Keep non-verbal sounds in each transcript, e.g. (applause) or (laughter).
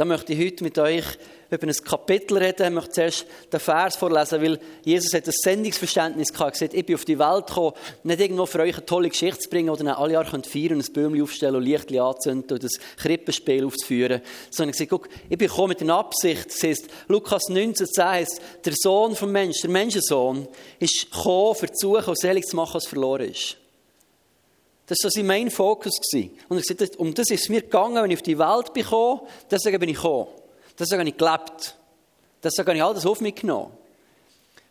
Da möchte ich heute mit euch über ein Kapitel reden. Ich möchte zuerst den Vers vorlesen, weil Jesus hat ein Sendungsverständnis gehabt. Er gesagt, ich bin auf die Welt gekommen, nicht irgendwo für euch eine tolle Geschichte zu bringen oder alle Jahre könnt feiern und ein Bäumchen aufstellen und Lichtchen anzünden und das Krippenspiel aufzuführen. Sondern ich guck, ich bin gekommen mit einer Absicht. Das heisst, Lukas 19,10 heißt, der Sohn vom Menschen, der Menschensohn, ist gekommen, für zu suchen und selig zu machen, was verloren ist. Das war sein Main Focus. Und er gesagt, um das ist es mir gegangen, wenn ich auf die Welt bin deswegen bin ich gekommen. Deswegen habe ich gelebt. Deswegen habe ich alles auf mich genommen.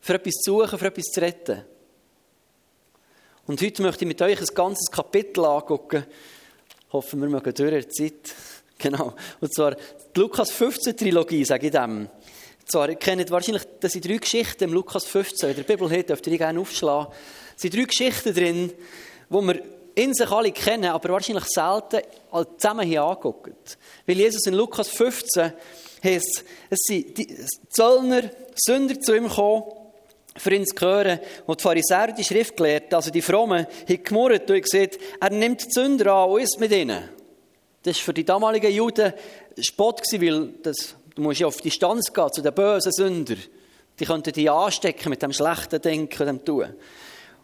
Für etwas zu suchen, für etwas zu retten. Und heute möchte ich mit euch ein ganzes Kapitel angucken. Hoffen wir mögen durch die Zeit. (laughs) Genau. Und zwar die Lukas 15 Trilogie, sage ich dem. Und zwar, ihr kennt wahrscheinlich, das sind drei Geschichten im Lukas 15. In der Bibel hat, dürft ihr die gerne aufschlagen. Es sind drei Geschichten drin, wo wir in sich alle kennen, aber wahrscheinlich selten zusammen hier angucken. Weil Jesus in Lukas 15 heißt, es sind die Zöllner, Sünder zu ihm gekommen, für ihn zu hören. Und die Pharisäer, die Schriftgelehrten, also die Frommen, haben gemurrt und gesagt, er nimmt die Sünder an und ist mit ihnen. Das war für die damaligen Juden Spott, weil das, du musst ja auf Distanz gehen zu den bösen Sündern. Die könnten dich anstecken mit dem schlechten Denken, dem Tun.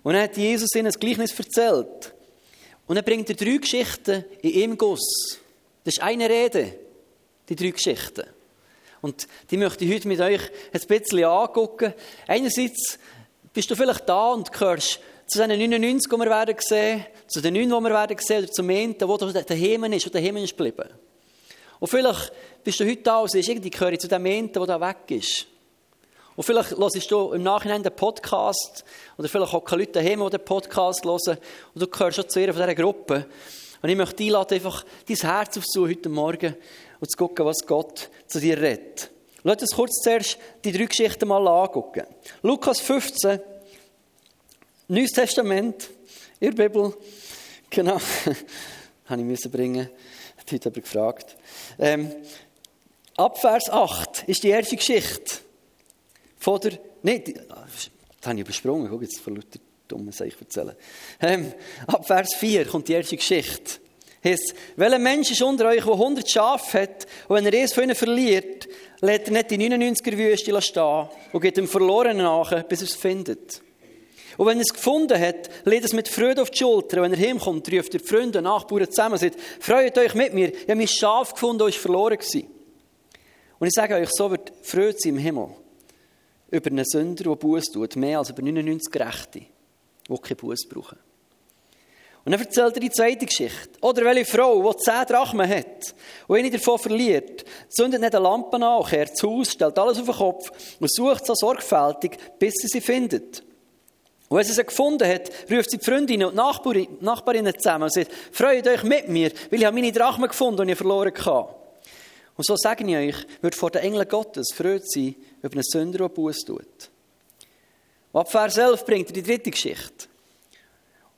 Und dann hat Jesus ihnen ein Gleichnis erzählt. Und dann bringt er drei Geschichten in einem Guss. Das ist eine Rede, die drei Geschichten. Und die möchte ich heute mit euch ein bisschen angucken. Einerseits bist du vielleicht da und gehörst zu den 99, die wir werden sehen, zu den 9, die wir werden sehen, oder zum Enten, wo du daheim ist, wo daheim ist geblieben. Und vielleicht bist du heute da und siehst, irgendwie gehöre ich zu dem Enten, der da weg ist. Und vielleicht hörst du im Nachhinein den Podcast, oder vielleicht auch keine Leute daheim, die den Podcast hören, und du gehörst schon zu einer von dieser Gruppe. Und ich möchte einladen, einfach dein Herz aufzusuchen heute Morgen und zu gucken, was Gott zu dir redet. Lass uns kurz zuerst die drei Geschichten mal angucken. Lukas 15, Neues Testament, der Bibel, genau, (laughs) habe ich müssen bringen, hat heute aber gefragt. Ähm, ab Vers 8 ist die erste Geschichte von der, nein, das habe ich übersprungen, guck jetzt von lauter dummen Sachen erzählen. Ähm, ab Vers 4 kommt die erste Geschichte. Heißt, welcher Mensch ist unter euch, der 100 Schafe hat, und wenn er eins von ihnen verliert, lädt er nicht die 99er Wüste stehen und geht dem Verlorenen nach, bis er es findet. Und wenn er es gefunden hat, lädt es mit Freude auf die Schulter. Wenn er heimkommt, ruft er die Freunde und Nachbarn zusammen und sagt, freut euch mit mir, ich habe mein Schaf gefunden, das ist verloren gewesen. Und ich sage euch, so wird Freude sein im Himmel. Über einen Sünder, der Buß tut, mehr als über 99 Gerechte, die keinen Buß brauchen. Und dann erzählt er die zweite Geschichte. Oder welche Frau, die zehn Drachmen hat und eine davon verliert, zündet nicht eine Lampe an, kehrt zu Haus, stellt alles auf den Kopf und sucht so sorgfältig, bis sie sie findet. Und wenn sie sie gefunden hat, ruft sie die Freundinnen und Nachbarinnen zusammen und sagt, freut euch mit mir, weil ich habe meine Drachmen gefunden, die ich verloren habe. Und so sage ich euch, wird vor den Engeln Gottes freut sein über einen Sünder, der Buß tut. Und ab Vers 11 bringt er die dritte Geschichte.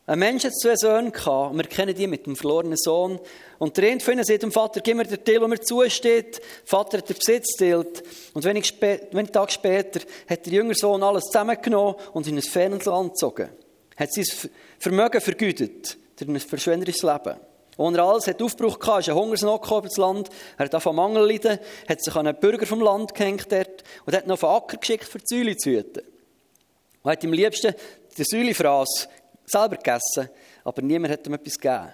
Ein Mensch hat zwei Söhne gehabt, und wir kennen die mit dem verlorenen Sohn. Und der eine von ihnen sagt dem Vater, gib mir den Teil, der mir zusteht. Der Vater hat den Besitz geteilt. Und wenig, wenig Tage später hat der jüngere Sohn alles zusammengenommen und in ein fernes Land gezogen. Hat sein Vermögen vergütet, durch ein verschwenderisches Leben. Und er alles hat Aufbruch gehabt, ist ein Hungersnot gekommen ins Land. Er hat von Mangel leiden, hat sich an einen Bürger vom Land gehängt dort und hat noch auf den Acker geschickt, für die Säule zu hüten. Und hat am liebsten die Säulefraß selber gegessen, aber niemand hat ihm etwas gegeben.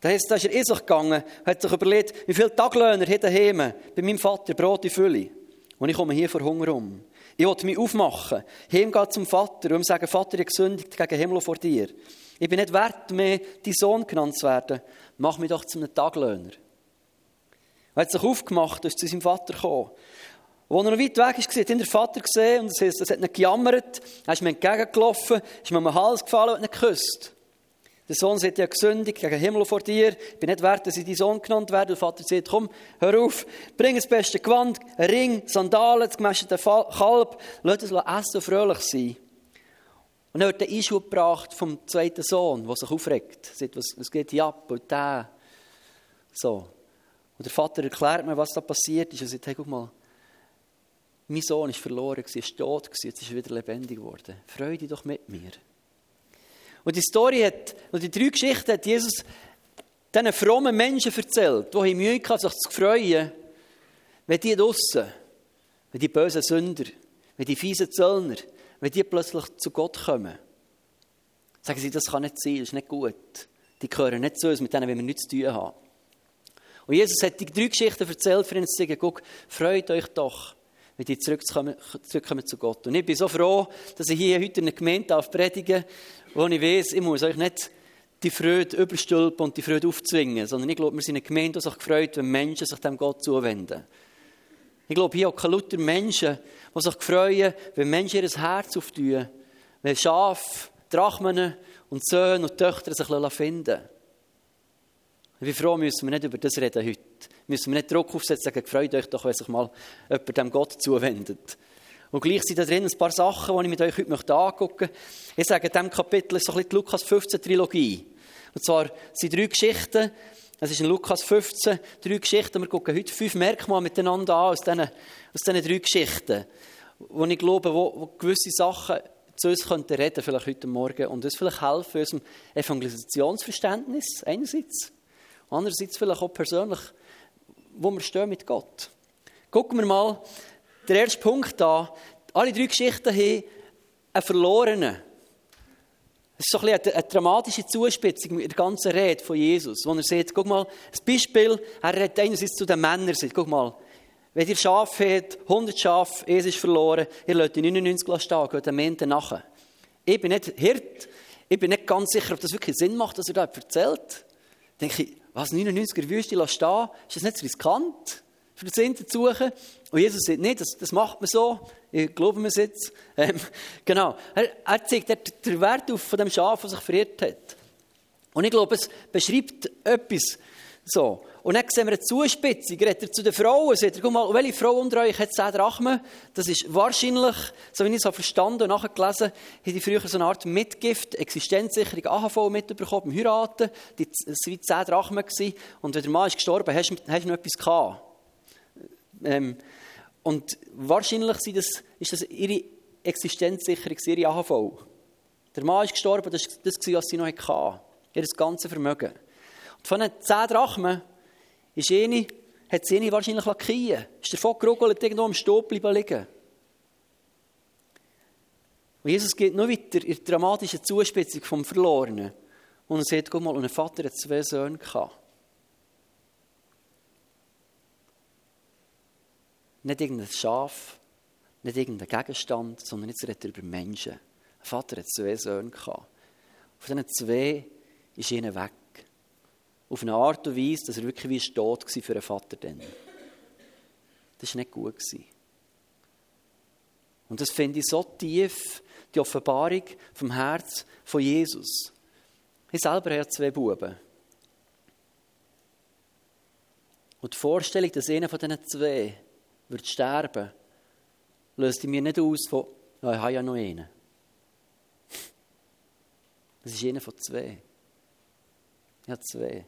Das heisst, da ist er in sich gegangen, hat sich überlegt, wie viele Taglöhner hat er daheim, bei meinem Vater Brot in Fülle. Und ich komme hier vor Hunger um. Ich will mich aufmachen, heimgehen zum Vater und ihm sagen, Vater, ich gesündigt gegen Himmel vor dir. Ich bin nicht wert, mehr dein Sohn genannt zu werden. Mach mich doch zu einem Taglöhner. Er hat sich aufgemacht und ist zu seinem Vater gekommen. Als er noch weit weg ist, hat ihn der Vater gesehen und es hat ihn gejammert. Er ist mir entgegengelaufen, ist mir am Hals gefallen und hat ihn geküsst. Der Sohn sagt, ja gesündigt gegen Himmel vor dir. Ich bin nicht wert, dass ich dein Sohn genannt werde. Der Vater sagt, komm, hör auf, bring das beste Gewand, einen Ring, Sandalen, das gemästete Kalb. Lass es essen und fröhlich sein. Und er hat den Einschub gebracht vom zweiten Sohn, der sich aufregt. Er sagt, was, was geht hier ab? Und der. So. Und der Vater erklärt mir, was da passiert ist. Er sagt, hey, guck mal, mein Sohn ist verloren, er ist tot, jetzt ist er wieder lebendig geworden. Freu dich doch mit mir. Und die Story hat, und die drei Geschichten hat Jesus diesen frommen Menschen erzählt, die Mühe hatten, sich zu freuen wenn die draussen, wenn die bösen Sünder, wenn die fiesen Zöllner, wenn die plötzlich zu Gott kommen, sagen sie, das kann nicht sein, das ist nicht gut. Die gehören nicht zu uns, mit denen wir nichts zu tun haben. Und Jesus hat die drei Geschichten erzählt, für zu sagen, guck, freut euch doch, wenn die zurückkommen, zurückkommen zu Gott. Und ich bin so froh, dass ich hier heute in einer Gemeinde darf wo ich weiß, ich muss euch nicht die Freude überstülpen und die Freude aufzwingen, sondern ich glaube, wir sind eine Gemeinde, die sich freut, wenn Menschen sich dem Gott zuwenden. Ich glaube, hier auch lauter Menschen, die sich freuen, wenn Menschen ihr Herz auftun, wenn Schafe, Drachmen und Söhne und Töchter sich finden Wie froh müssen wir nicht über das reden heute. Müssen wir nicht Druck aufsetzen, sagen, freut euch doch, wenn sich mal jemand dem Gott zuwendet. Und gleich sind da drin ein paar Sachen, die ich mit euch heute angucken möchte. Ich sage, in diesem Kapitel ist so ein bisschen die Lukas 15 Trilogie. Und zwar sind drei Geschichten, es ist in Lukas 15, drei Geschichten. Wir gucken heute fünf Merkmale miteinander an aus diesen, aus diesen drei Geschichten, wo ich glaube, wo, wo gewisse Sachen zu uns könnten reden, vielleicht heute Morgen, und uns vielleicht helfen unserem Evangelisationsverständnis einerseits, andererseits vielleicht auch persönlich, wo wir stehen mit Gott. Gucken wir mal den ersten Punkt an. Alle drei Geschichten haben einen Verlorenen. Es ist so ein eine, eine dramatische Zuspitzung mit der ganzen Rede von Jesus, wo er sagt, guck mal, ein Beispiel, er redet einerseits zu den Männern, sagt, guck mal, wenn ihr Schaf habt, 100 Schafe, eins ist verloren, ihr lasst die 99 stehen, geht am Ende nachher. Ich bin nicht Hirt, ich bin nicht ganz sicher, ob das wirklich Sinn macht, was er da erzählt. Denke ich, was, 99er Wüste stehen, ist das nicht zu riskant? für den Sinn zu suchen. Und Jesus sagt, nee, das, das macht man so. Ich glaube mir jetzt. (laughs) Ähm, genau. Er, er zeigt den Wert auf von dem Schaf, das sich verirrt hat. Und ich glaube, es beschreibt etwas so. Und dann sehen wir eine Zuspitzung. Er zu den Frauen. Sagt er, guck mal, welche Frau unter euch hat 10 Drachmen? Das ist wahrscheinlich, so wie ich es habe verstanden und nachgelesen, haben die früher so eine Art Mitgift, Existenzsicherung, AHV mitbekommen beim Heiraten. Das waren 10 Drachmen. Und wenn der Mann ist gestorben, hast du noch etwas gehabt. Ähm, und wahrscheinlich sind das, ist das ihre Existenzsicherung, ihre AHV. Der Mann ist gestorben, das war das, was sie noch hatte. Ihr ganzes Vermögen. Und von den zehn Drachmen ist eine, hat sie eine wahrscheinlich lackieren Ist davon gerugelt, irgendwo am Stopp liegen. Und Jesus geht noch weiter in der dramatischen Zuspitzung vom Verlorenen. Und er sagt, guck mal, und ein Vater hat zwei Söhne gehabt. Nicht irgendein Schaf, nicht irgendein Gegenstand, sondern jetzt redet er über Menschen. Ein Vater hat zwei Söhne gehabt. Von diesen zwei ist einer weg. Auf eine Art und Weise, dass er wirklich wie tot war für einen Vater dann. Das war nicht gut. Und das finde ich so tief, die Offenbarung vom Herz von Jesus. Ich selber habe zwei Buben. Und die Vorstellung, dass einer von diesen zwei würde sterben, löst mir nicht aus von, ja, ich habe ja noch einen. Das ist einer von zwei. Habe zwei.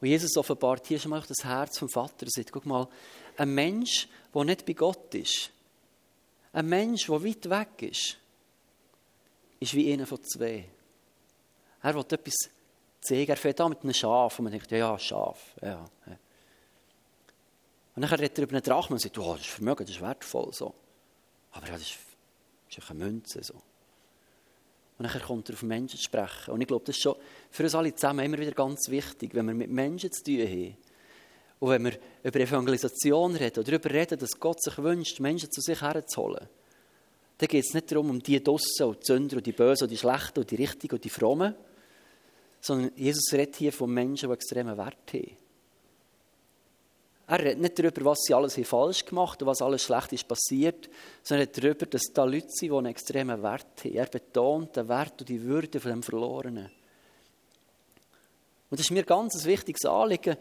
Und Jesus offenbart hier schon mal das Herz vom Vater. Er sagt, guck mal, ein Mensch, der nicht bei Gott ist, ein Mensch, der weit weg ist, ist wie einer von zwei. Er will etwas zeigen. Er fährt an mit einem Schaf und man denkt, ja, ja, Schaf. Ja, ja. Und dann redet er über einen Drachen und sagt, oh, das ist Vermögen, das ist wertvoll. So. Aber ja, das ist, das ist eine Münze. So. Und dann kommt er auf Menschen zu sprechen. Und ich glaube, das ist schon für uns alle zusammen immer wieder ganz wichtig, wenn wir mit Menschen zu tun haben. Und wenn wir über Evangelisation reden oder darüber reden, dass Gott sich wünscht, Menschen zu sich herzuholen, dann geht es nicht darum, um die Dossen und die Sünder und die Bösen und die Schlechten und die Richtigen und die Frommen, sondern Jesus redet hier von Menschen, die extremen Wert haben. Er redet nicht darüber, was sie alles falsch gemacht und was alles schlecht ist passiert, sondern darüber, dass da Leute sind, die einen extremen Wert haben. Er betont den Wert und die Würde von dem Verlorenen. Und das ist mir ganz ein wichtiges Anliegen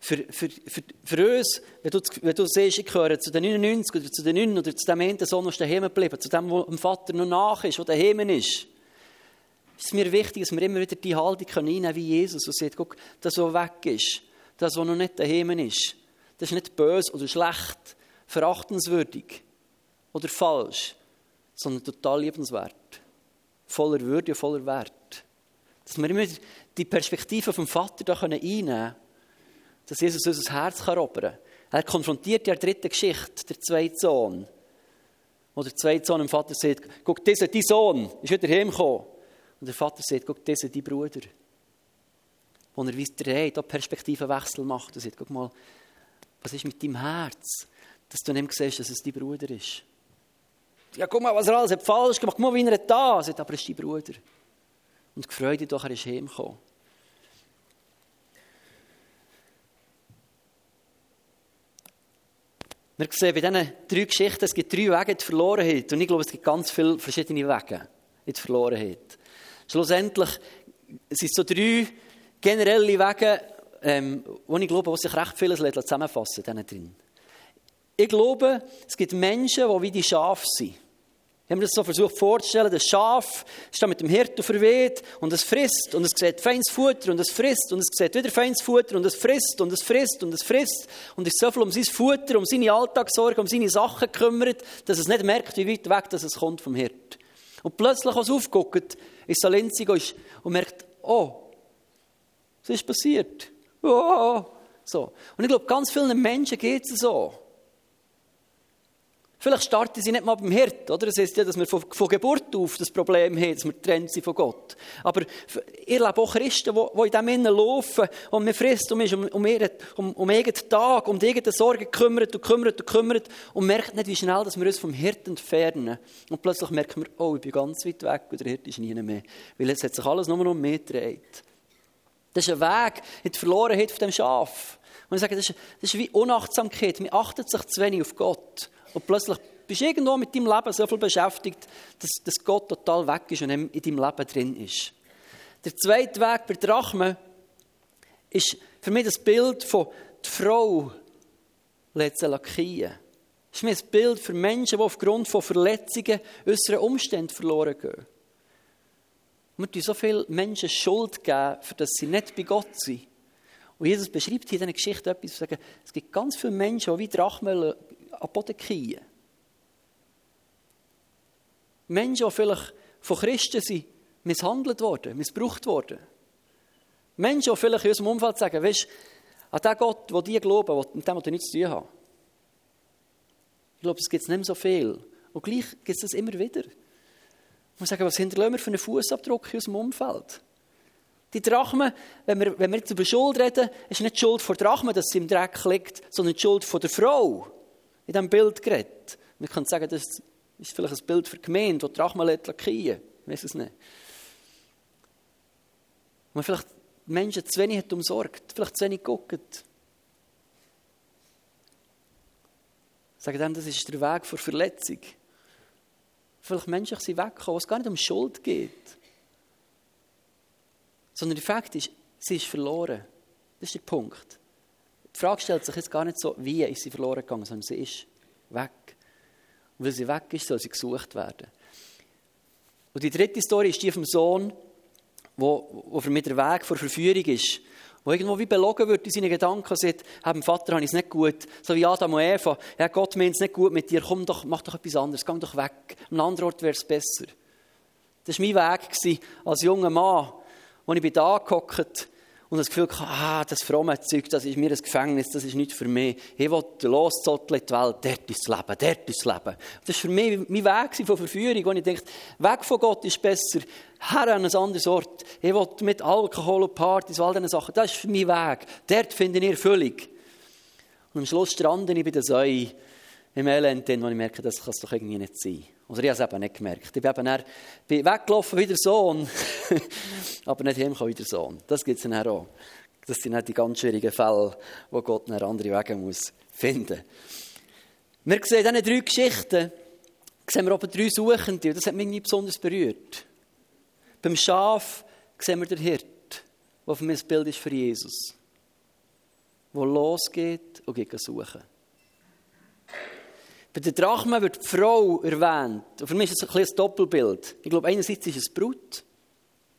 für, für, für, für uns, wenn du, wenn du siehst, ich gehöre zu den 99 oder zu den 9 oder zu dem einen Sohn, der daheim geblieben zu dem, der dem Vater noch nach ist, der daheim ist. Es ist mir wichtig, dass wir immer wieder die Haltung einnehmen können, wie Jesus, und sagt, guck, das, was weg ist, das, was noch nicht daheim ist, das ist nicht böse oder schlecht, verachtenswürdig oder falsch, sondern total liebenswert. Voller Würde und voller Wert. Dass wir immer die Perspektive vom Vater da einnehmen können, dass Jesus unser Herz erobern kann. Er konfrontiert ja in der dritten Geschichte den zweiten Sohn. Wo der zweite Sohn dem Vater sagt, guck, dieser, dein Sohn ist wieder heimgekommen. Und der Vater sagt, guck, dieser, dein Bruder. Wo er wie dreht, Perspektivenwechsel macht und sagt, guck mal, was ist mit deinem Herz, dass du nicht siehst, dass es dein Bruder ist. Ja, guck mal, was er alles hat falsch gemacht. Guck mal, wie er da ist. Aber es ist dein Bruder. Und gefreut dich doch, er ist heimgekommen. Wir sehen bei diesen drei Geschichten, es gibt drei Wege in die Verlorenheit. Und ich glaube, es gibt ganz viele verschiedene Wege in die Verlorenheit. Schlussendlich sind es so drei generelle Wege, ähm, wo ich glaube, wo sich recht vieles zusammenfassen lässt, drin. Ich glaube, es gibt Menschen, die wie die Schafe sind. Ich habe mir das so versucht vorzustellen, das Schaf steht mit dem Hirten verweht und es frisst und es sieht feines Futter und es frisst und es sieht wieder feines Futter und es frisst und es frisst und es frisst und ist so viel um sein Futter, um seine Alltagssorge, um seine Sachen gekümmert, dass es nicht merkt, wie weit weg das es kommt vom Hirt. Und plötzlich, als es aufguckt, ist es linzig und merkt, oh, was ist passiert? Oh, so. Und ich glaube, ganz vielen Menschen geht es so. Vielleicht starten sie nicht mal beim Hirt, oder? Das heißt ja, dass wir von, von, Geburt auf das Problem haben, dass wir getrennt sind von Gott. Aber ihr lebt auch Christen, die, in diesem Innen laufen und man frisst und man ist um, um, ihren, um, um irgendeinen Tag, um eigenen Sorgen kümmert und kümmert und kümmert und merkt nicht, wie schnell dass wir uns vom Hirt entfernen. Und plötzlich merken wir, oh, ich bin ganz weit weg und der Hirt ist nie mehr. Weil jetzt hat sich alles nur noch um mich gedreht. Das ist ein Weg in die Verlorenheit von dem Schaf. Und ich sage, das ist, das ist wie Unachtsamkeit. Man achtet sich zu wenig auf Gott. Und plötzlich bist du irgendwo mit deinem Leben so viel beschäftigt, dass, dass Gott total weg ist und in deinem Leben drin ist. Der zweite Weg bei Drachmen ist für mich das Bild von der Frau lackieren. Das ist mir ein Bild für Menschen, die aufgrund von Verletzungen äußeren Umständen verloren gehen. Wir geben so viele Menschen Schuld geben, für dass sie nicht bei Gott sind. Und Jesus beschreibt hier in dieser Geschichte etwas, sagen, es gibt ganz viele Menschen, die wie Drachmen an Boden fallen. Menschen, die vielleicht von Christen sind, misshandelt worden, missbraucht worden. Menschen, die vielleicht in unserem Umfeld sagen, weißt du, an den Gott, der die glauben, mit dem du nichts zu tun haben. Ich glaube, es gibt nicht mehr so viel. Und gleich gibt es das immer wieder. Ich muss sagen, was hinterlassen wir für einen Fußabdruck in unserem Umfeld? Die Drachme, wenn wir, wenn wir jetzt über Schuld reden, ist nicht die Schuld von Drachme, dass sie im Dreck liegt, sondern die Schuld von der Frau in diesem Bild geredet. Man kann sagen, das ist vielleicht ein Bild für die Gemeinde, die Drachma lackieren weiß es nicht. Man vielleicht Menschen zu wenig hat umsorgt, vielleicht zu wenig geguckt. Sagen dann, das ist der Weg vor Verletzung. Vielleicht Menschen sind weggekommen, wo es gar nicht um Schuld geht. Sondern der Fakt ist, sie ist verloren. Das ist der Punkt. Die Frage stellt sich jetzt gar nicht so, wie ist sie verloren gegangen, sondern sie ist weg. Und weil sie weg ist, soll sie gesucht werden. Und die dritte Story ist die vom Sohn, wo, wo für mich der Weg vor Verführung ist. Wo irgendwo wie belogen wird in seinen Gedanken, sagt, hey, Vater habe ich es nicht gut. So wie Adam und Eva. Ja, Gott meint es nicht gut mit dir. Komm doch, mach doch etwas anderes. Geh doch weg. Einem anderen Ort wäre es besser. Das war mein Weg als junger Mann, als ich da gehockt und das Gefühl hatte, ah, das fromme Zeug, das ist mir ein Gefängnis, das ist nicht für mich. Ich will loszotteln in die Welt, dort ist das Leben, dort ist das Leben. Das war für mich mein Weg von Verführung, wo ich dachte, weg von Gott ist besser, her an ein anderes Ort. Ich will mit Alkohol und Partys und all diesen Sachen, das ist mein Weg. Dort finde ich Erfüllung. Und am Schluss strande ich bei der Säue im Elend, wo ich merke, das kann es doch irgendwie nicht sein. Oder ich habe es eben nicht gemerkt. Ich bin eben dann, bin weggelaufen wie der Sohn, (laughs) aber nicht heimgekommen wie der Sohn. Das gibt es dann auch. Das sind nicht die ganz schwierigen Fälle, wo Gott eine andere Wege muss finden Wir sehen in diesen drei Geschichten, sehen wir aber drei Suchende, und das hat mich nicht besonders berührt. Beim Schaf sehen wir den Hirt, der für mich ein Bild ist für Jesus, der losgeht und geht suchen. Bei den Drachmen wird die Frau erwähnt. Und für mich ist es ein, ein Doppelbild. Ich glaube, einerseits ist es Brut,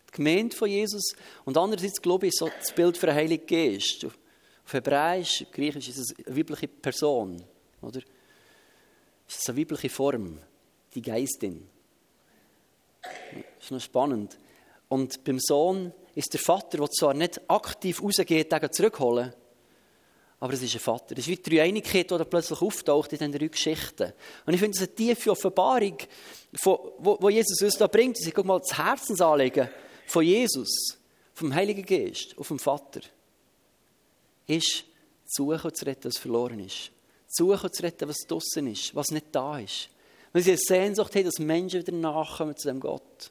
die Gemeinde von Jesus, und andererseits, glaube ich, ist so das Bild für den Heiligen Geist. Auf Hebräisch, Griechisch ist es eine weibliche Person. Oder? Es ist eine weibliche Form, die Geistin. Das ist noch spannend. Und beim Sohn ist der Vater, der zwar nicht aktiv rausgeht, den zurückholen, aber es ist ein Vater. Das ist wie die Dreieinigkeit, die plötzlich auftaucht in diesen drei Geschichten. Und ich finde, das ist eine tiefe Offenbarung, die Jesus uns da bringt. Sie guck mal, das Herzensanliegen von Jesus, vom Heiligen Geist auf dem Vater, ist, zu suchen und zu retten, was verloren ist. Zu suchen und zu retten, was draußen ist, was nicht da ist. Weil sie eine Sehnsucht haben, dass Menschen wieder nachkommen zu dem Gott.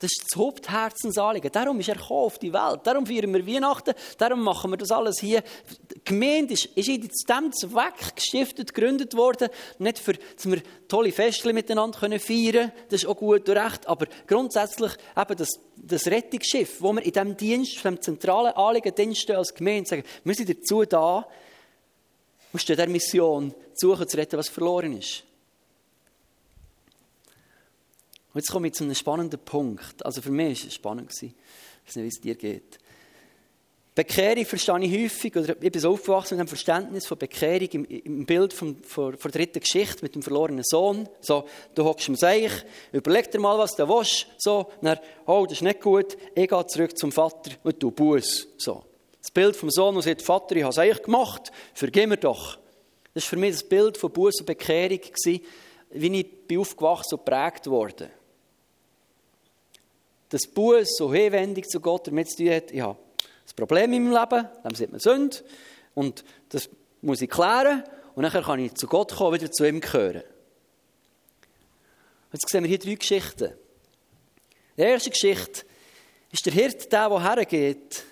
Das ist das Hauptherzensanliegen. Darum ist er auf die Welt. Darum feiern wir Weihnachten. Darum machen wir das alles hier. Die Gemeinde ist, ist in dem Zweck gestiftet, gegründet worden. Nicht für, dass wir tolle Feste miteinander feiern können. Das ist auch gut und recht. Aber grundsätzlich eben das, das Rettungsschiff, wo wir in diesem Dienst, in diesem zentralen Anliegen Dienst als Gemeinde sagen, wir sind dazu da, stehen der Mission, suchen, zu retten, was verloren ist. Und jetzt komme ich zu einem spannenden Punkt. Also für mich war es spannend. Ich weiß nicht, wie es dir geht. Bekehrung verstehe ich häufig, oder ich bin so aufgewachsen mit dem Verständnis von Bekehrung im, im Bild von, von, der dritten Geschichte mit dem verlorenen Sohn. So, du hockst im Seich, überleg dir mal, was du willst. So, dann, oh, das ist nicht gut, ich gehe zurück zum Vater und du Buß. So. Das Bild vom Sohn, der sagt, Vater, ich habe es eigentlich gemacht, vergib mir doch. Das war für mich das Bild von Buß und Bekehrung, wie ich bin aufgewachsen und geprägt wurde dass Buß so hinwendig zu Gott damit zu tun hat, ich habe ein Problem in meinem Leben, dann sieht man Sünde, und das muss ich klären, und dann kann ich zu Gott kommen, wieder zu ihm gehören. Jetzt sehen wir hier drei Geschichten. Die erste Geschichte ist der Hirt, der, der hergeht,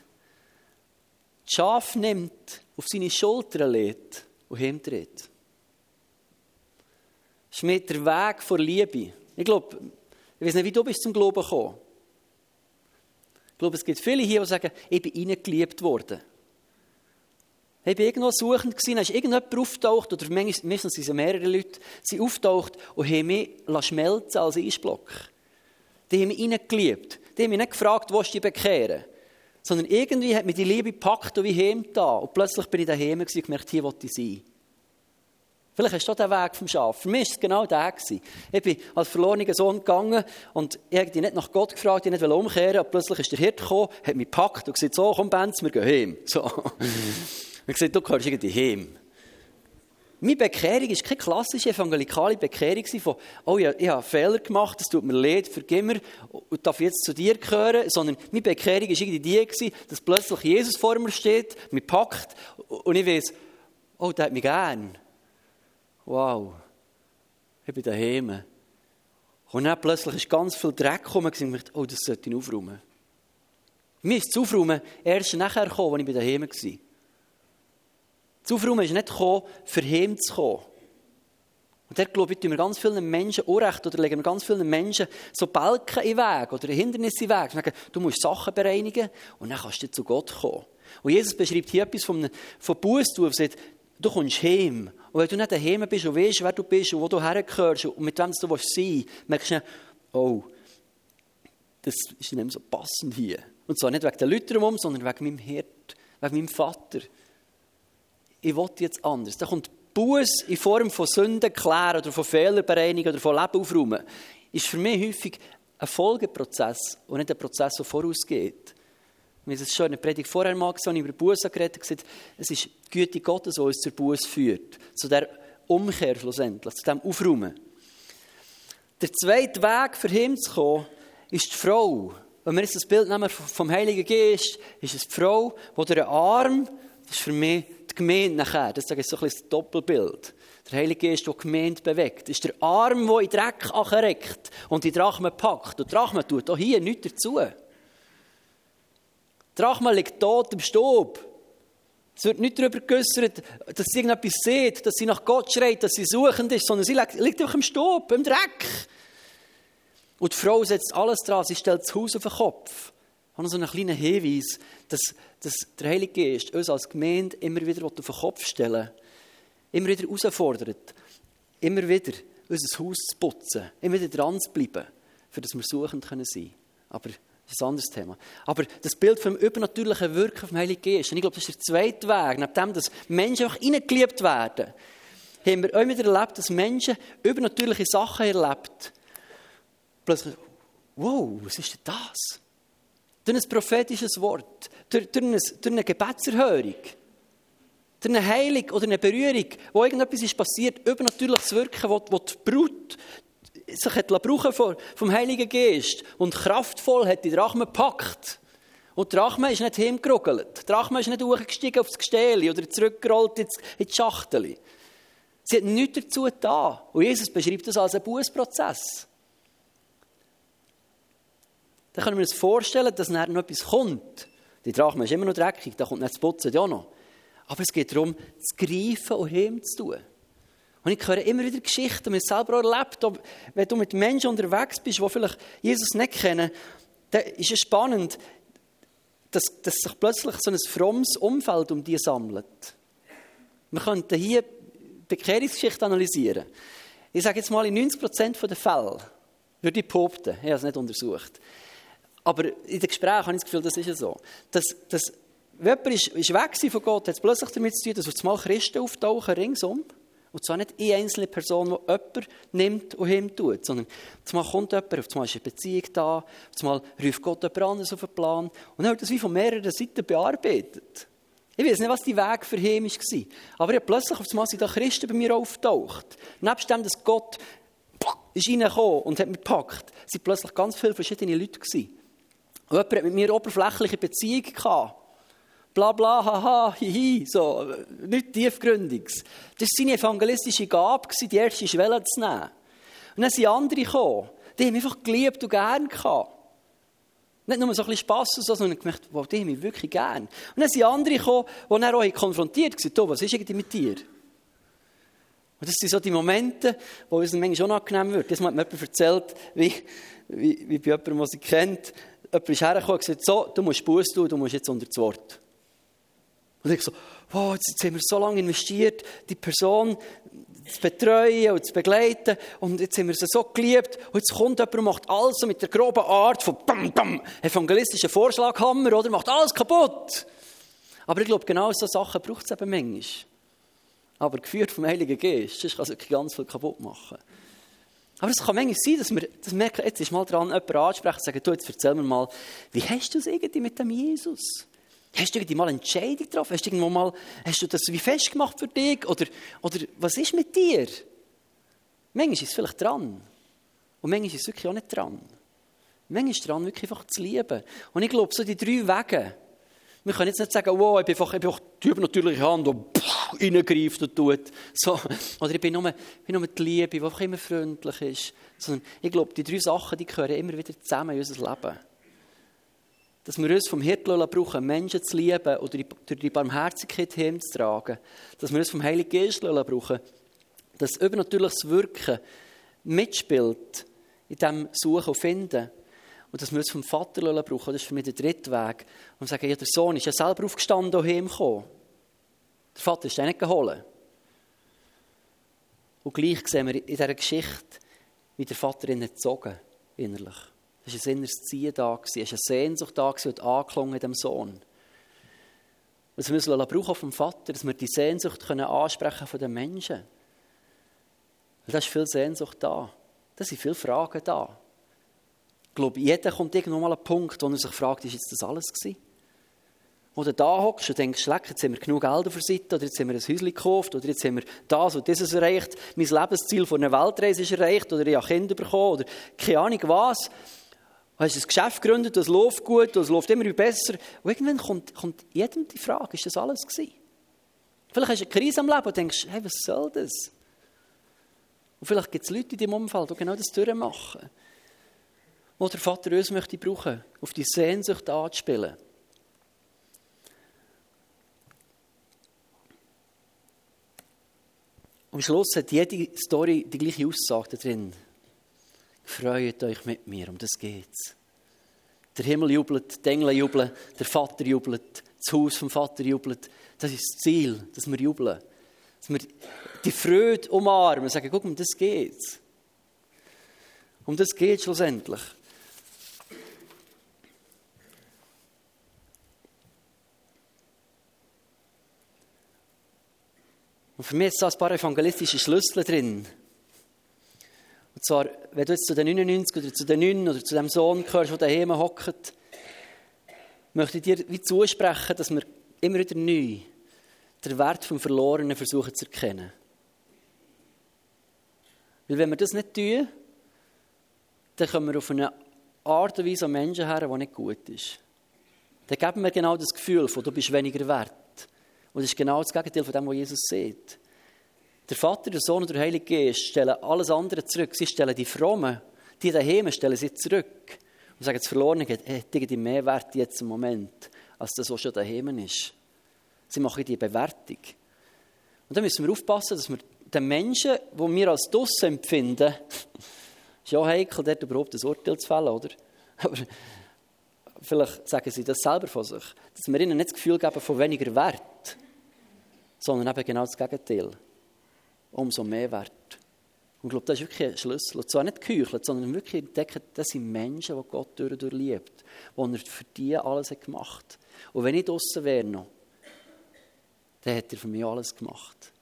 das Schaf nimmt, auf seine Schultern lädt und hemdreht. Das ist mit der Weg vor Liebe. Ich glaube, ich weiß nicht, wie du bist zum Glauben gekommen. Ich glaube, es gibt viele hier, die sagen, ich bin ihnen geliebt worden. Ich war irgendwo suchend, gewesen, dann ist irgendjemand auftaucht, oder meistens sind es mehrere Leute, sie auftaucht und haben mich schmelzen als Eisblock. Die haben mich ihnen geliebt. Die haben mich nicht gefragt, wo du dich bekehren? Sondern irgendwie hat mich die Liebe gepackt und wie heim da. Und plötzlich bin ich daheim und gemerkt, hier wollte ich sein. Vielleicht hast du den Weg vom Schaf. Für mich war es genau der. Ich bin als verlorener Sohn gegangen und ich habe nicht nach Gott gefragt, ich nicht umkehren. Und plötzlich ist der Hirt gekommen, hat mich gepackt und gesagt, so, komm Benz, wir gehen heim. So. Mhm. Und gesagt, du gehörst irgendwie heim. Meine Bekehrung war keine klassische evangelikale Bekehrung von, oh ja, ich habe Fehler gemacht, es tut mir leid, vergib mir und darf jetzt zu dir gehören, sondern meine Bekehrung war irgendwie die, dass plötzlich Jesus vor mir steht, mich packt und ich weiß, oh, der hat mich gern wow, ich bin daheim. Und dann plötzlich ist ganz viel Dreck gekommen und ich oh, das sollte ich aufräumen. Mir ist das Aufräumen erst nachher gekommen, als ich daheim war. Das Aufräumen ist nicht gekommen, für heim zu kommen. Und dort, glaube ich, tun wir ganz vielen Menschen Unrecht oder legen wir ganz vielen Menschen so Balken in den Weg oder Hindernisse in den Weg. Sagen, du musst Sachen bereinigen und dann kannst du zu Gott kommen. Und Jesus beschreibt hier etwas von, von Buß, du sagt, du kommst heim und wenn du nicht daheim bist und weißt, wer du bist und wo du hergehörst und mit wem du sein willst, merkst du, oh, das ist nicht so passend hier. Und zwar nicht wegen den Leuten um, sondern wegen meinem Hirt, wegen meinem Vater. Ich will jetzt anders. Da kommt Buß in Form von Sünden klären oder von Fehlerbereinigung oder von Leben aufräumen. Ist für mich häufig ein Folgeprozess und nicht ein Prozess, der vorausgeht. Wir haben es schon in der Predigt vorher mal gesagt, über Buße geredet, gesagt, es ist die Güte Gottes, die uns zur Buße führt. Zu der Umkehr schlussendlich, zu dem Aufräumen. Der zweite Weg, für ihn zu kommen, ist die Frau. Wenn wir jetzt das Bild nehmen vom Heiligen Geist, ist es die Frau, die der Arm, das ist für mich die Gemeinde nachher, das ist so ein bisschen das Doppelbild. Der Heilige Geist, der die Gemeinde bewegt, ist der Arm, der in den Dreck anreckt und die Drachme packt. Und die Drachme tut auch hier nichts dazu. Drachma liegt tot im Staub. Es wird nicht darüber geäußert, dass sie irgendetwas sieht, dass sie nach Gott schreit, dass sie suchend ist, sondern sie liegt einfach im Staub, im Dreck. Und die Frau setzt alles dran, sie stellt das Haus auf den Kopf. Habe so einen kleinen Hinweis, dass, dass der Heilige Geist uns als Gemeinde immer wieder auf den Kopf stellen immer wieder herausfordert, immer wieder unser Haus zu putzen, immer wieder dran zu bleiben, für das wir suchend sein können. Aber das ist ein anderes Thema. Aber das Bild vom übernatürlichen Wirken vom Heiligen Geist, und ich glaube, das ist der zweite Weg, neben dem, dass Menschen auch reingeliebt werden, haben wir auch wieder erlebt, dass Menschen übernatürliche Sachen erlebt. Plötzlich, wow, was ist denn das? Durch ein prophetisches Wort, durch, durch, eine, durch eine Gebetserhörung. Durch eine Heilung oder eine Berührung, wo irgendetwas ist passiert, übernatürliches Wirken, wo, wo die Brut sich hat brauchen vom Heiligen Geist und kraftvoll hat die Drachme gepackt. Und die Drachme ist nicht hingerugelt. Die Drachme ist nicht hochgestiegen aufs Gestell oder zurückgerollt in die Schachtel. Sie hat nichts dazu getan. Und Jesus beschreibt das als einen Bußprozess. Dann können wir uns vorstellen, dass nachher noch etwas kommt. Die Drachme ist immer noch dreckig, da kommt nicht das Putzen ja noch. Aber es geht darum, zu greifen und ihm zu tun. Und ich höre immer wieder Geschichten, die ich selber auch erlebt habe. Wenn du mit Menschen unterwegs bist, die vielleicht Jesus nicht kennen, dann ist es spannend, dass, dass sich plötzlich so ein frommes Umfeld um die sammelt. Wir könnten hier Bekehrungsgeschichte analysieren. Ich sage jetzt mal, in 90% der Fälle würde ich behaupten, ich habe es nicht untersucht, aber in den Gesprächen habe ich das Gefühl, das ist ja so, dass, dass wenn jemand ist, ist weg von Gott, hat es plötzlich damit zu tun, dass auf einmal Christen auftauchen ringsum. Und zwar nicht eine einzelne Person, die jemand nimmt und ihm tut, sondern zumal kommt jemand, auf einmal ist eine Beziehung da, einmal ruft Gott jemand anderes auf den Plan. Und dann wird das wie von mehreren Seiten bearbeitet. Ich weiß nicht, was die Weg für ihn war. Aber ja, plötzlich auf einmal sind da Christen bei mir auftaucht. Nebst dem, dass Gott ist reingekommen und hat mich gepackt, sind plötzlich ganz viele verschiedene Leute gewesen. Und jemand hat mit mir oberflächliche Beziehung gehabt. Bla bla, haha, hihi, so, nicht tiefgründiges. Das war seine evangelistische Gabe, die erste Schwelle zu nehmen. Und dann sind andere gekommen, die haben einfach geliebt und gern gehabt. Nicht nur so ein bisschen Spass und so, sondern gemerkt, wow, die haben mich wirklich gern. Und dann sind andere gekommen, die dann auch konfrontiert waren, was ist eigentlich mit dir? Und das sind so die Momente, wo uns manchmal unangenehm wird. Das hat mir jemand erzählt, wie, wie, wie bei jemandem, der sie kennt, jemand ist hergekommen und gesagt, so, du musst Buß tun, du musst jetzt unter das Wort. Und ich so, wow, jetzt, haben wir so lange investiert, die Person zu betreuen und zu begleiten. Und jetzt haben wir sie so geliebt. Und jetzt kommt jemand und macht alles mit der groben Art von bam, bam, evangelistischen Vorschlaghammer, oder? Macht alles kaputt. Aber ich glaube, genau so Sachen braucht es eben manchmal. Aber geführt vom Heiligen Geist, sonst kann es wirklich ganz viel kaputt machen. Aber es kann manchmal sein, dass wir das merken, jetzt ist mal dran, jemanden ansprechen und sagen, du, jetzt erzähl mir mal, wie hast du es irgendwie mit dem Jesus? Hast du irgendwie mal eine Entscheidung getroffen? Hast du irgendwo mal, hast du das wie festgemacht für dich? Oder, oder was ist mit dir? Manchmal ist es vielleicht dran. Und manchmal ist es wirklich auch nicht dran. Manchmal ist es dran, wirklich einfach zu lieben. Und ich glaube, so die drei Wege, wir können jetzt nicht sagen, wow, ich bin einfach, ich bin einfach die übernatürliche Hand, die reingreift und tut. So. Oder ich bin nur, ich bin nur die Liebe, die einfach immer freundlich ist. Sondern ich glaube, die drei Sachen, die gehören immer wieder zusammen in unser Leben. Dass wir uns vom Hirten brauchen, Menschen zu lieben oder durch die Barmherzigkeit hinzutragen. Dass wir uns vom Heiligen Geist brauchen, dass übernatürliches Wirken mitspielt in diesem Suchen und Finden. Und dass wir es vom Vater brauchen, das ist für mich der dritte Weg. Und sagen, ja, der Sohn ist ja selber aufgestanden und heimgekommen. Der Vater ist den nicht geholt. Und gleich sehen wir in dieser Geschichte, wie der Vater ihn gezogen innerlich. Es war ein inneres Ziehen da, es war eine Sehnsucht da und angeklungen dem Sohn. Was wir müssen brauchen vom Vater, dass wir die Sehnsucht können ansprechen von den Menschen. Weil da ist viel Sehnsucht da. Da sind viele Fragen da. Ich glaube, jeder kommt irgendwann mal an einen Punkt, wo er sich fragt, ist jetzt das alles gewesen? Oder da hockst und denkst, leck, jetzt haben wir genug Geld auf oder jetzt haben wir ein Häuschen gekauft, oder jetzt haben wir das und dieses erreicht, mein Lebensziel von einer Weltreise ist erreicht, oder ich habe Kinder bekommen, oder keine Ahnung was. Du hast ein Geschäft gegründet, das läuft gut, das läuft immer besser. Und irgendwann kommt, kommt jedem die Frage, ist das alles gewesen? Vielleicht hast du eine Krise am Leben und denkst, hey, was soll das? Und vielleicht gibt es Leute in deinem Umfeld, die genau das durchmachen wo der Vater uns möchte brauchen, auf die Sehnsucht anzuspielen. Am Schluss hat jede Story die gleiche Aussage drin. Freut euch mit mir, um das geht's. Der Himmel jubelt, die Engel jubeln, der Vater jubelt, das Haus vom Vater jubelt. Das ist das Ziel, dass wir jubeln. Dass wir die Freude umarmen und sagen, guck um das geht's. Um das geht schlussendlich. Und für mich ist da ein paar evangelistische Schlüssel drin. Zwar, wenn du jetzt zu den 99 oder zu den 9 oder zu dem Sohn gehörst, der daheim hockt, möchte ich dir wie zusprechen, dass wir immer wieder neu den Wert vom Verlorenen versuchen zu erkennen. Weil wenn wir das nicht tun, dann kommen wir auf eine Art und Weise an Menschen her, die nicht gut ist. Dann geben wir genau das Gefühl von, du bist weniger wert. Und das ist genau das Gegenteil von dem, was Jesus sieht. Der Vater, der Sohn und der Heilige Geist stellen alles andere zurück. Sie stellen die Frommen, die daheim stellen sie zurück. Und sagen, das Verlorene hat irgendwie mehr Wert jetzt im Moment, als das, was schon daheim ist. Sie machen die Bewertung. Und dann müssen wir aufpassen, dass wir den Menschen, die wir als Duss empfinden, (laughs) ist ja heikel, dort überhaupt ein Urteil zu fällen, oder? (laughs) Aber vielleicht sagen sie das selber von sich, dass wir ihnen nicht das Gefühl geben von weniger Wert, sondern eben genau das Gegenteil. Umso mehr Wert. Und ich glaube, das ist wirklich ein Schlüssel. Und zwar nicht geheuchelt, sondern wirklich entdecken, das sind Menschen, die Gott durch und durch liebt, die er für die alles hat gemacht hat. Und wenn ich draußen wäre noch, dann hat er für mich alles gemacht.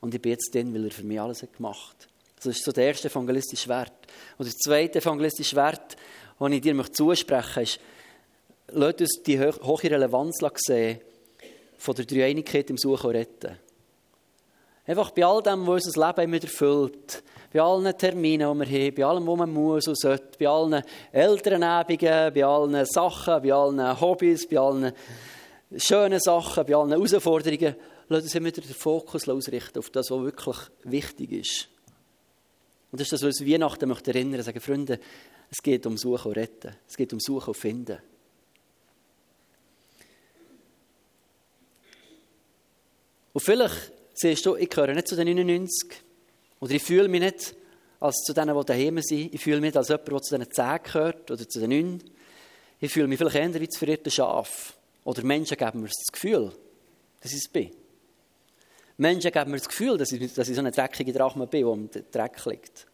Und ich bin jetzt dann, weil er für mich alles hat gemacht. Das ist so der erste evangelistische Wert. Und der zweite evangelistische Wert, den ich dir zusprechen möchte, ist, lass uns die hohe Relevanz sehen von der Dreieinigkeit im Suchen und Retten. Einfach bei all dem, was unser Leben immer erfüllt, bei allen Terminen, die wir haben, bei allem, was man muss und sollte, bei allen Elternabenden, bei allen Sachen, bei allen Hobbys, bei allen schönen Sachen, bei allen Herausforderungen, lass uns immer den Fokus ausrichten auf das, was wirklich wichtig ist. Und das ist das, was uns Weihnachten möchte erinnern, sagen, Freunde, es geht um Suchen und Retten. Es geht um Suchen und Finden. Und vielleicht siehst du, ich gehöre nicht zu den 99. Oder ich fühle mich nicht als zu denen, die daheim sind. Ich fühle mich nicht als jemand, der zu den 10 gehört oder zu den 9. Ich fühle mich vielleicht eher wie das verirrte Schaf. Oder Menschen geben mir das Gefühl, dass ich es bin. Menschen geben mir das Gefühl, dass ich, dass ich so eine dreckige Drachme bin, die am Dreck liegt.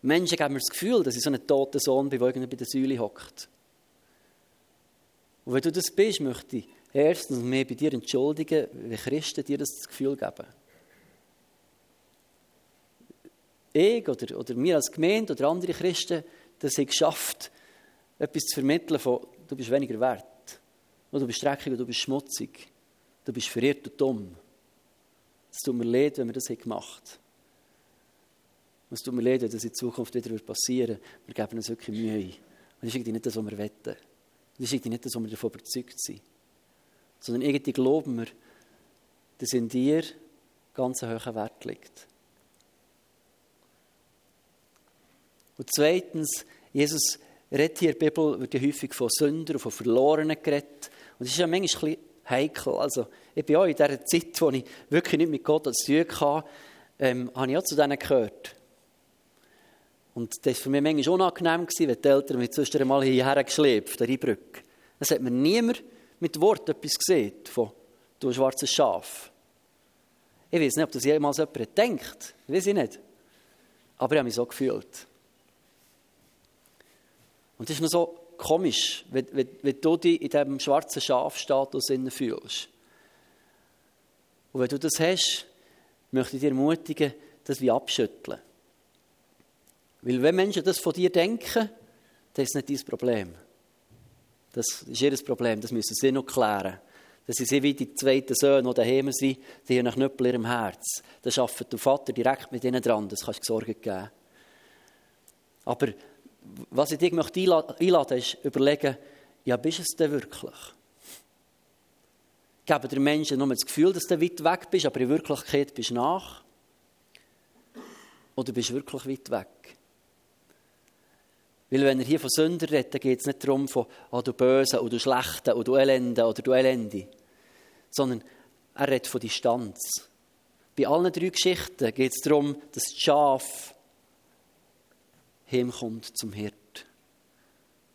Menschen geben mir das Gefühl, dass ich so ein toter Sohn bin, der irgendwie bei der Säule hockt. Und wenn du das bist, möchte ich erstens mehr bei dir entschuldigen, wie Christen dir das Gefühl geben. Ich oder, oder wir als Gemeinde oder andere Christen, das haben geschafft, etwas zu vermitteln von, du bist weniger wert. Und du bist dreckig du bist schmutzig. Du bist verirrt und dumm. Es tut mir leid, wenn wir das gemacht haben. Es tut mir leid, wenn das in Zukunft wieder passieren wird. Wir geben uns wirklich Mühe. Und das ist nicht das, was wir wetten. Das ist nicht das, was wir davon überzeugt sind. Sondern irgendwie glauben wir, dass in dir ganz ein hoher Wert liegt. Und zweitens, Jesus redet hier in der Bibel, wird ja häufig von Sündern von Verlorenen geredet. Und das ist ja manchmal ein heikel. Also, ich bin auch in dieser Zeit, wo ich wirklich nicht mit Gott zu tun hatte, ähm, habe ich auch zu denen gehört. Und das war für mich manchmal unangenehm, gewesen, wenn die Eltern mich sonst einmal hierher geschleppt, der Brücke. Es hat mir niemand mit Wort etwas gesehen von «du schwarzes Schaf». Ich weiß nicht, ob das jemals jemand denkt. Weiß ich nicht. Aber ich habe mich so gefühlt. Und das ist noch so komisch, wenn, wenn, wenn du dich in diesem schwarzen Schafstatus fühlst. Und wenn du das hast, möchte ich dir ermutigen, das wie abschütteln. Weil wenn Menschen das von dir denken, dann ist es nicht dein Problem. Das ist ihr Problem, das müssen sie noch klären. Das sind sie wie die zweiten Söhne, die daheim sind, die haben einen Knüppel in ihrem Herz. Da arbeitet der Vater direkt mit ihnen dran, das kannst du Sorge geben. Aber was ich dich möchte einladen ist, überlegen, ja, bist es denn wirklich? Geben den Menschen nur das Gefühl, dass du weit weg bist, aber in Wirklichkeit bist du nach? Oder bist du wirklich weit weg? Weil wenn er hier von Sünder redet, dann geht es nicht darum von oh, du Bösen oder du Schlechten oder du Elenden oder du Elende, sondern er redet von Distanz. Bei allen drei Geschichten geht es darum, dass das Schaf heimkommt zum Hirt.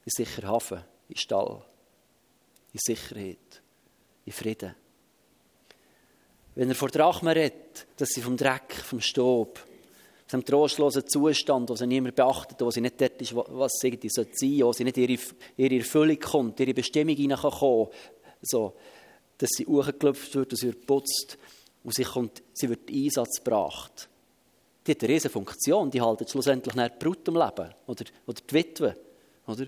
In sicher Hafen, in Stall, in Sicherheit, in Frieden. Wenn er vor Drachmen redet, dass sie vom Dreck, vom Staub, aus einem trostlosen Zustand, wo sie niemand beachtet, wo sie nicht dort ist, was sie sein sollte, wo sie nicht ihre, ihre Erfüllung kommt, ihre Bestimmung hineinkommen so, dass sie hochgeklopft wird, dass sie wird putzt und sie, kommt, sie wird in Einsatz gebracht die hat eine riesige Funktion, die halten schlussendlich die Brut am Leben oder, oder die Witwe. Oder?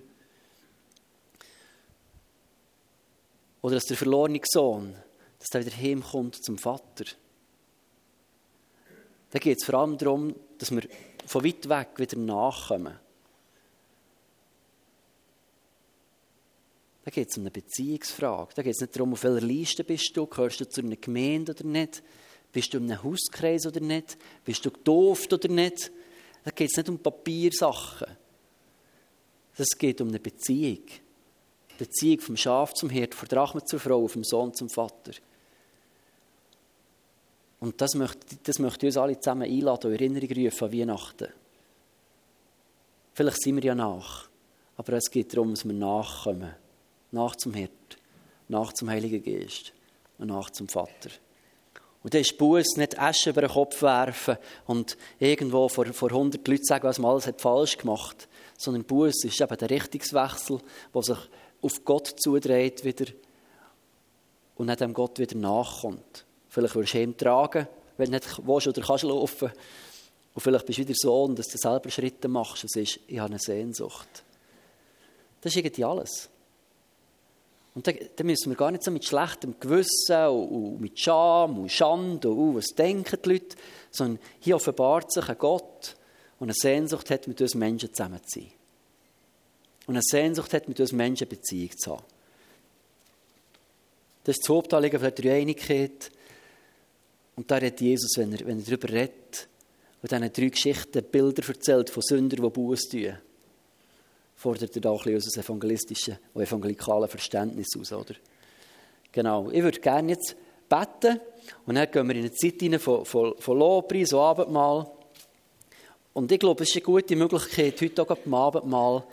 oder dass der verlorene Sohn, dass er wieder heimkommt zum Vater. Da geht es vor allem darum, dass wir von weit weg wieder nachkommen. Da geht es um eine Beziehungsfrage. Da geht es nicht darum, auf welcher Liste bist du, gehörst du zu einer Gemeinde oder nicht, bist du in einem Hauskreis oder nicht, bist du getauft oder nicht. Da geht es nicht um Papiersachen. Es geht um eine Beziehung. Beziehung vom Schaf zum von der Drachme zur Frau, vom Sohn zum Vater. Und das möchte, das möchte uns alle zusammen einladen und Erinnerung rufen an Weihnachten. Vielleicht sind wir ja nach, aber es geht darum, dass wir nachkommen. Nach zum Hirt, nach zum Heiligen Geist und nach zum Vater. Und dann ist Buß nicht Asche über den Kopf werfen und irgendwo vor, vor 100 Leuten sagen, was man alles hat falsch gemacht sondern Buß ist eben der Richtungswechsel, der sich auf Gott zudreht wieder und nicht dem Gott wieder nachkommt. Vielleicht willst du ihm tragen, wenn du nicht willst oder kannst laufen. Und vielleicht bist du wieder so, dass du selber Schritte machst und sagst, ich habe eine Sehnsucht. Das ist irgendwie alles. Und dann, müssen wir gar nicht so mit schlechtem Gewissen und, und mit Scham und Schande und uh, was denken die Leute, sondern hier offenbart sich ein Gott, der eine Sehnsucht hat, mit uns Menschen zusammen zu sein. Und eine Sehnsucht hat, mit uns Menschen Beziehung zu haben. Das ist das Hauptanliegen der Dreieinigkeit. Und da redet Jesus, wenn er, wenn er darüber redet, und diesen drei Geschichten Bilder erzählt von Sündern, die Buß tun, fordert er da auch ein bisschen unser evangelistisches und evangelikalen Verständnis aus, oder? Genau. Ich würde gerne jetzt beten und dann gehen wir in eine Zeit hinein von, von, von Lobpreis und Abendmahl. Und ich glaube, es ist eine gute Möglichkeit, heute auch beim Abendmahl,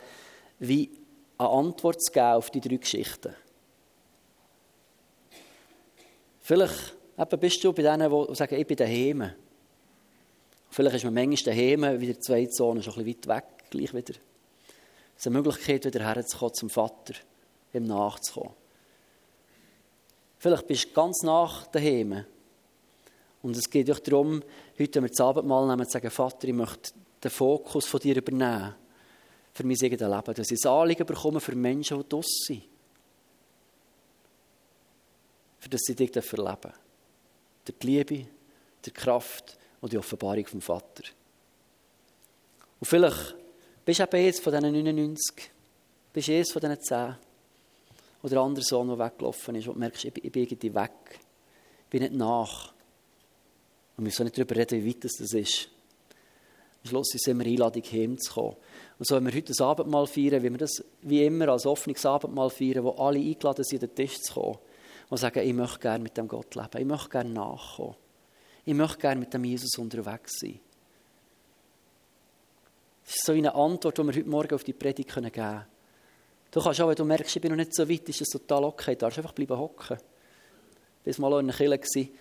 wie eine Antwort zu geben auf die drei Geschichten. Vielleicht eben bist du bei denen, die sagen, ich bin daheim. Vielleicht ist man manchmal daheim, wie der zweite Sohn, schon ein bisschen weit weg, gleich wieder. Es ist eine Möglichkeit, wieder herzukommen zum Vater, ihm nachzukommen. Vielleicht bist du ganz nach daheim. Und es geht auch darum, heute, wenn wir das Abendmahl nehmen, zu sagen, Vater, ich möchte den Fokus von dir übernehmen für mein eigenes Leben. Dass ich ein Anliegen bekomme für Menschen, die draussen sind. Für das sie dich erleben dürfen. Durch die Liebe, die Kraft und die Offenbarung vom Vater. Und vielleicht bist du eben jetzt von diesen 99, bist du jetzt von diesen 10. Oder der andere Sohn, der weggelaufen ist, und du merkst, ich bin, ich bin irgendwie weg. Ich bin nicht nach. Und wir müssen nicht darüber reden, wie weit das ist. Am Schluss ist immer Einladung, heimzukommen. Und so, wenn wir heute ein Abendmahl feiern, wie wir das wie immer als offenes Abendmahl feiern, wo alle eingeladen sind, an den Tisch zu kommen und sagen, ich möchte gerne mit dem Gott leben, ich möchte gerne nachkommen. Ich möchte gerne mit dem Jesus unterwegs sein. Das ist so eine Antwort, die wir heute Morgen auf die Predigt geben können. Du kannst auch, wenn du merkst, ich bin noch nicht so weit, ist das total okay. Du darfst einfach bleiben hocken. Ich war mal in einer Kirche,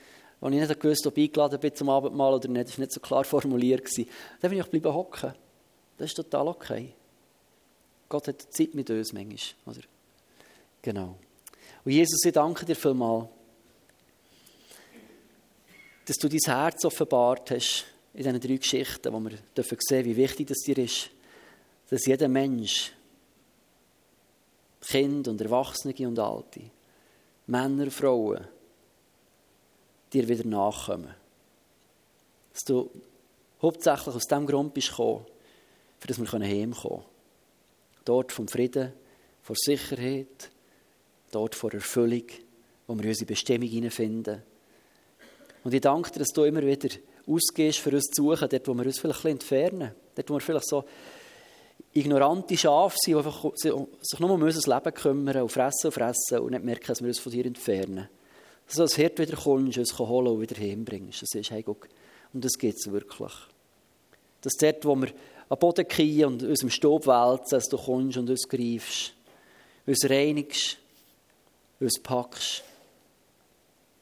wo ich nicht gewusst ob ich eingeladen bin zum Abendmahl oder nicht. Das war nicht so klar (laughs) formuliert. Dann bin ich auch bleiben hocken. Das ist total okay. Gott hat Zeit mit uns manchmal. Oder? Genau. Und Jesus, ich danke dir vielmals, dass du dein Herz offenbart hast in diesen drei Geschichten, wo wir dürfen sehen, wie wichtig das dir ist, dass jeder Mensch, Kind und Erwachsene und Alte, Männer Frauen, dir wieder nachkommen. Dass du hauptsächlich aus dem Grund bist gekommen, für das wir heimkommen können. Dort vom Frieden, vor Sicherheit, dort vor Erfüllung, wo wir unsere Bestimmung hineinfinden. Und ich danke dir, dass du immer wieder ausgehst, für uns zu suchen, dort, wo wir uns vielleicht ein bisschen entfernen. Dort, wo wir vielleicht so ignorante Schafe sind, die sich nur um unser Leben kümmern und fressen und fressen und nicht merken, dass wir uns von dir entfernen. Dass du als Hirt wieder kommst, uns holen und wieder heimbringst. Das ist, hey, guck, und das geht es wirklich. Dass dort, wo wir am Boden kriegen und uns im Staub wälzen, dass du kommst und uns greifst, uns reinigst, uns packst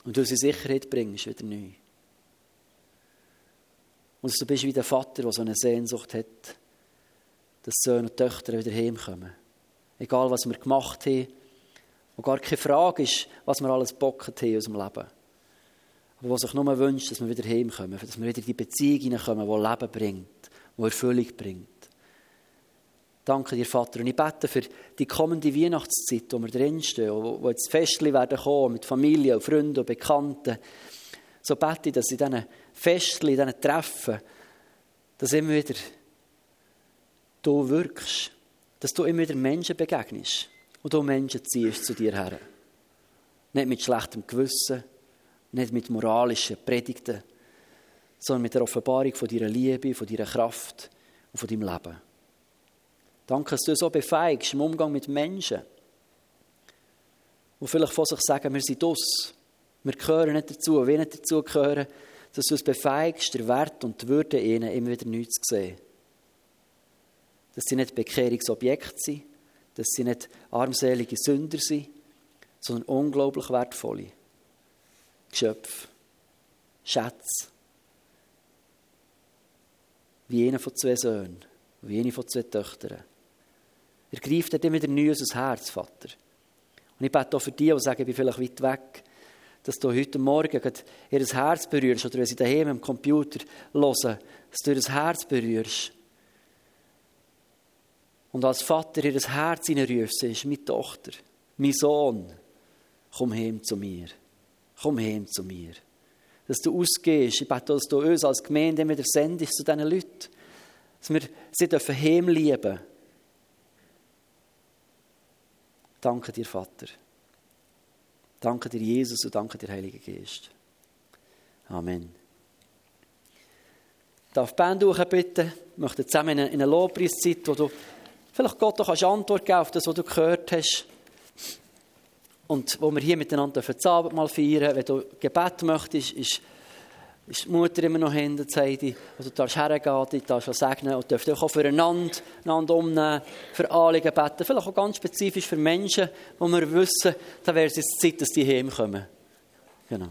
und uns in Sicherheit bringst, wieder neu. Und du bist wie der Vater, der so eine Sehnsucht hat, dass Söhne und Töchter wieder heimkommen. Egal, was wir gemacht haben, und gar keine Frage ist, was wir alles bocken haben aus dem Leben. Aber was sich nur wünscht, dass wir wieder heimkommen, dass wir wieder in die Beziehung hineinkommen, die Leben bringt, die Erfüllung bringt. Danke dir, Vater. Und ich bete für die kommende Weihnachtszeit, wo wir drinstehen, wo, wo jetzt Festchen werden kommen, mit Familie und Freunden und Bekannten. So bete ich, dass in diesen Festchen, in diesen Treffen, dass immer wieder du wirkst, dass du immer wieder Menschen begegnest und du Menschen ziehst zu dir her. Nicht mit schlechtem Gewissen, nicht mit moralischen Predigten, sondern mit der Offenbarung von deiner Liebe, von deiner Kraft und von deinem Leben. Danke, dass du so befeigst im Umgang mit Menschen, die vielleicht von sich sagen, wir sind aus, wir gehören nicht dazu, wir nicht dazu gehören, dass du es befeigst, der Wert und die Würde ihnen immer wieder neu zu sehen. Dass sie nicht Bekehrungsobjekte sind, dass sie nicht armselige Sünder sind, sondern unglaublich wertvolle Geschöpfe, Schätze. Wie einer von zwei Söhnen, wie eine von zwei Töchtern. Er greift dort immer neu unser Herz, Vater. Und ich bete auch für die, die sagen, ich bin vielleicht weit weg, dass du heute Morgen ihr Herz berührst oder wenn sie daheim am Computer hören, dass du ihr Herz berührst. Und als Vater ihr Herz hineinrufst, ist meine Tochter, mein Sohn, komm heim zu mir. Komm heim zu mir. Dass du ausgehst, ich bete, dass du uns als Gemeinde wieder sendest zu diesen Leuten. Dass wir sie dürfen heim lieben. Danke dir, Vater. Danke dir, Jesus, und danke dir, Heiliger Geist. Amen. Darf die Band bitten? Ich möchte zusammen in eine Lobpreiszeit, wo du vielleicht Gott auch Antwort geben auf das, was du gehört hast. Und wo wir hier miteinander das Abendmahl feiern, wenn du Gebet möchtest, ist, ist die Mutter immer noch hinter, sagt die, wo du darfst hergehen, du darfst segnen und dürft auch füreinander, einander umnehmen, für Anliegen beten, vielleicht auch ganz spezifisch für Menschen, wo wir wissen, da wäre es jetzt Zeit, dass die heimkommen. Genau.